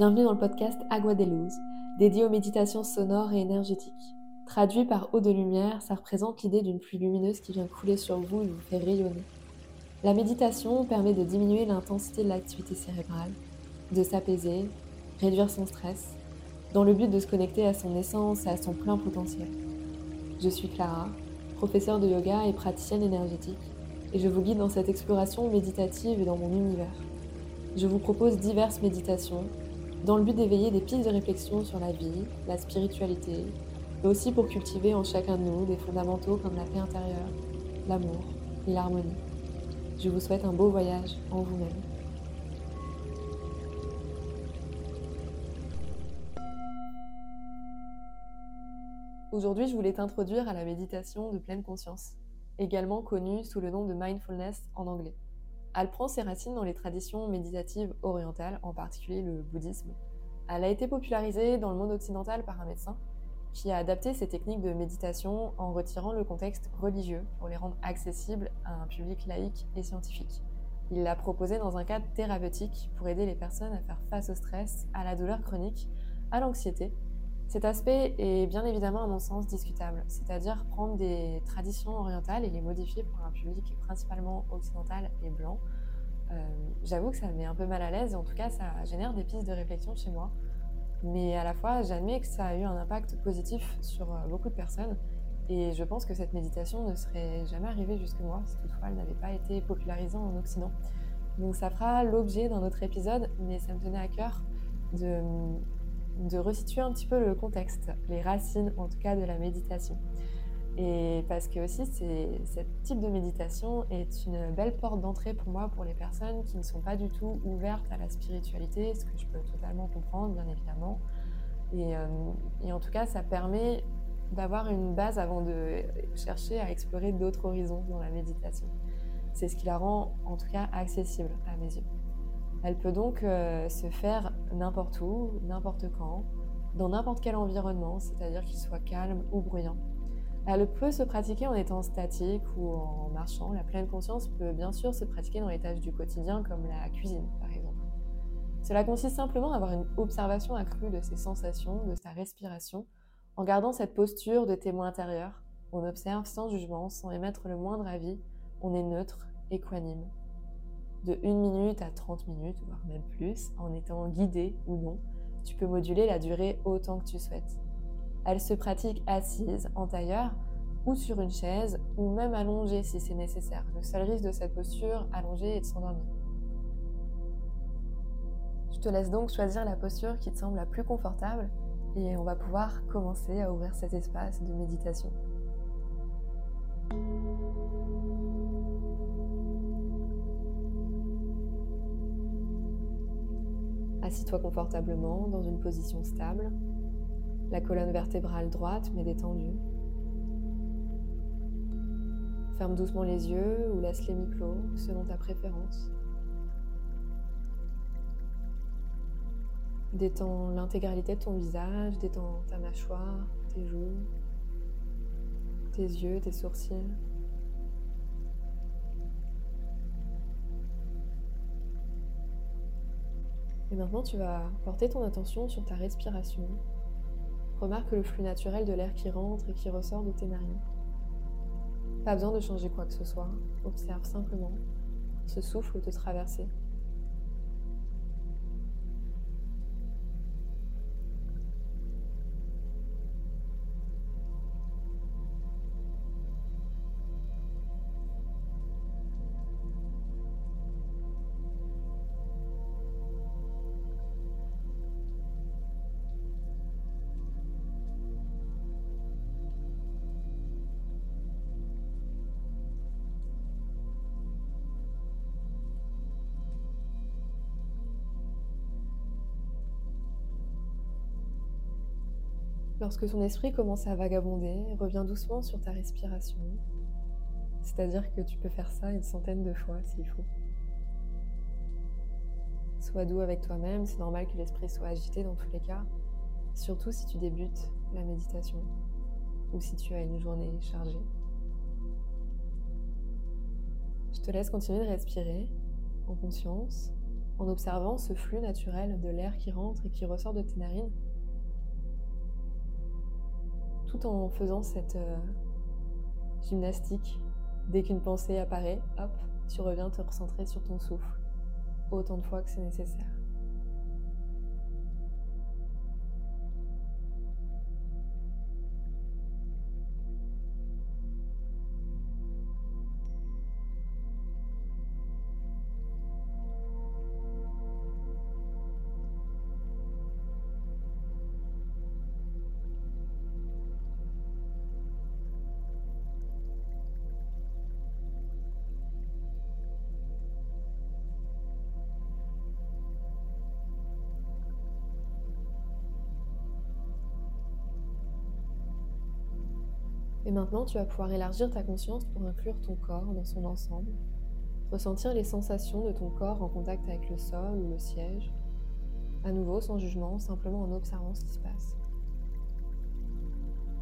Bienvenue dans le podcast Agua de Luz, dédié aux méditations sonores et énergétiques. Traduit par eau de lumière, ça représente l'idée d'une pluie lumineuse qui vient couler sur vous et vous fait rayonner. La méditation permet de diminuer l'intensité de l'activité cérébrale, de s'apaiser, réduire son stress, dans le but de se connecter à son essence et à son plein potentiel. Je suis Clara, professeure de yoga et praticienne énergétique, et je vous guide dans cette exploration méditative et dans mon univers. Je vous propose diverses méditations dans le but d'éveiller des pistes de réflexion sur la vie, la spiritualité, mais aussi pour cultiver en chacun de nous des fondamentaux comme la paix intérieure, l'amour et l'harmonie. Je vous souhaite un beau voyage en vous-même. Aujourd'hui, je voulais t'introduire à la méditation de pleine conscience, également connue sous le nom de mindfulness en anglais. Elle prend ses racines dans les traditions méditatives orientales, en particulier le bouddhisme. Elle a été popularisée dans le monde occidental par un médecin qui a adapté ces techniques de méditation en retirant le contexte religieux pour les rendre accessibles à un public laïque et scientifique. Il l'a proposé dans un cadre thérapeutique pour aider les personnes à faire face au stress, à la douleur chronique, à l'anxiété cet aspect est bien évidemment à mon sens discutable, c'est-à-dire prendre des traditions orientales et les modifier pour un public principalement occidental et blanc. Euh, j'avoue que ça me met un peu mal à l'aise, en tout cas ça génère des pistes de réflexion chez moi, mais à la fois j'admets que ça a eu un impact positif sur euh, beaucoup de personnes et je pense que cette méditation ne serait jamais arrivée jusque moi si toutefois elle n'avait pas été popularisée en Occident. Donc ça fera l'objet d'un autre épisode, mais ça me tenait à cœur de de resituer un petit peu le contexte, les racines en tout cas de la méditation. Et parce que aussi, ce type de méditation est une belle porte d'entrée pour moi, pour les personnes qui ne sont pas du tout ouvertes à la spiritualité, ce que je peux totalement comprendre, bien évidemment. Et, euh, et en tout cas, ça permet d'avoir une base avant de chercher à explorer d'autres horizons dans la méditation. C'est ce qui la rend, en tout cas, accessible à mes yeux. Elle peut donc euh, se faire n'importe où, n'importe quand, dans n'importe quel environnement, c'est-à-dire qu'il soit calme ou bruyant. Elle peut se pratiquer en étant statique ou en marchant. La pleine conscience peut bien sûr se pratiquer dans les tâches du quotidien comme la cuisine par exemple. Cela consiste simplement à avoir une observation accrue de ses sensations, de sa respiration, en gardant cette posture de témoin intérieur. On observe sans jugement, sans émettre le moindre avis, on est neutre, équanime de 1 minute à 30 minutes, voire même plus, en étant guidé ou non. Tu peux moduler la durée autant que tu souhaites. Elle se pratique assise, en tailleur, ou sur une chaise, ou même allongée si c'est nécessaire. Le seul risque de cette posture allongée est de s'endormir. Je te laisse donc choisir la posture qui te semble la plus confortable et on va pouvoir commencer à ouvrir cet espace de méditation. Assis-toi confortablement dans une position stable, la colonne vertébrale droite mais détendue. Ferme doucement les yeux ou laisse-les mi-clos selon ta préférence. Détends l'intégralité de ton visage, détends ta mâchoire, tes joues, tes yeux, tes sourcils. Et maintenant, tu vas porter ton attention sur ta respiration. Remarque le flux naturel de l'air qui rentre et qui ressort de tes narines. Pas besoin de changer quoi que ce soit. Observe simplement ce souffle te traverser. Lorsque ton esprit commence à vagabonder, reviens doucement sur ta respiration. C'est-à-dire que tu peux faire ça une centaine de fois s'il faut. Sois doux avec toi-même, c'est normal que l'esprit soit agité dans tous les cas, surtout si tu débutes la méditation ou si tu as une journée chargée. Je te laisse continuer de respirer en conscience, en observant ce flux naturel de l'air qui rentre et qui ressort de tes narines, tout en faisant cette euh, gymnastique. Dès qu'une pensée apparaît, hop, tu reviens te recentrer sur ton souffle, autant de fois que c'est nécessaire. Et maintenant, tu vas pouvoir élargir ta conscience pour inclure ton corps dans son ensemble, ressentir les sensations de ton corps en contact avec le sol ou le siège, à nouveau sans jugement, simplement en observant ce qui se passe.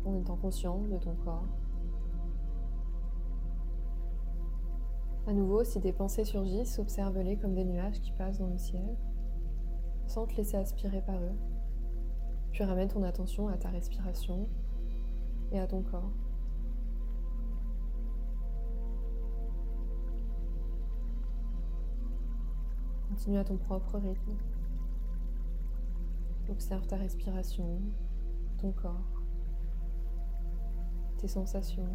En étant conscient de ton corps. À nouveau, si des pensées surgissent, observe-les comme des nuages qui passent dans le ciel, sans te laisser aspirer par eux. Puis ramène ton attention à ta respiration et à ton corps. Continue à ton propre rythme. Observe ta respiration, ton corps, tes sensations.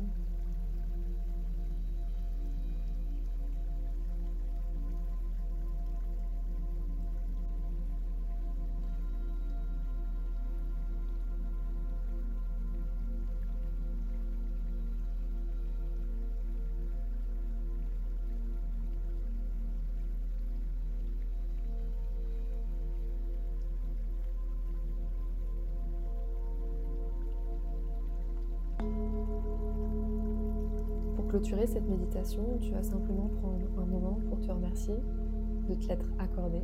Clôturer cette méditation, tu vas simplement prendre un moment pour te remercier de te l'être accordé.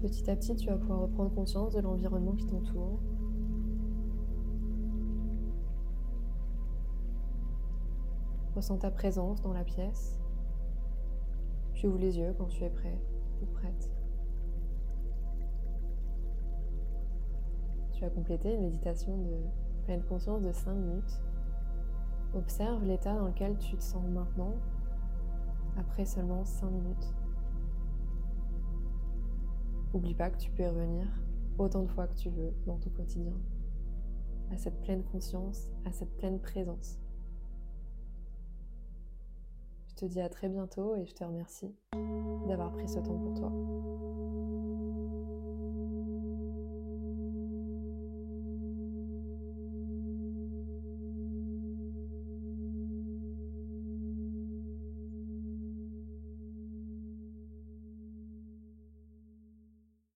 Petit à petit, tu vas pouvoir reprendre conscience de l'environnement qui t'entoure. Ressens ta présence dans la pièce. Puis ouvre les yeux quand tu es prêt ou prête. Tu vas compléter une méditation de pleine conscience de 5 minutes. Observe l'état dans lequel tu te sens maintenant, après seulement 5 minutes. N'oublie pas que tu peux y revenir autant de fois que tu veux dans ton quotidien, à cette pleine conscience, à cette pleine présence. Je te dis à très bientôt et je te remercie d'avoir pris ce temps pour toi.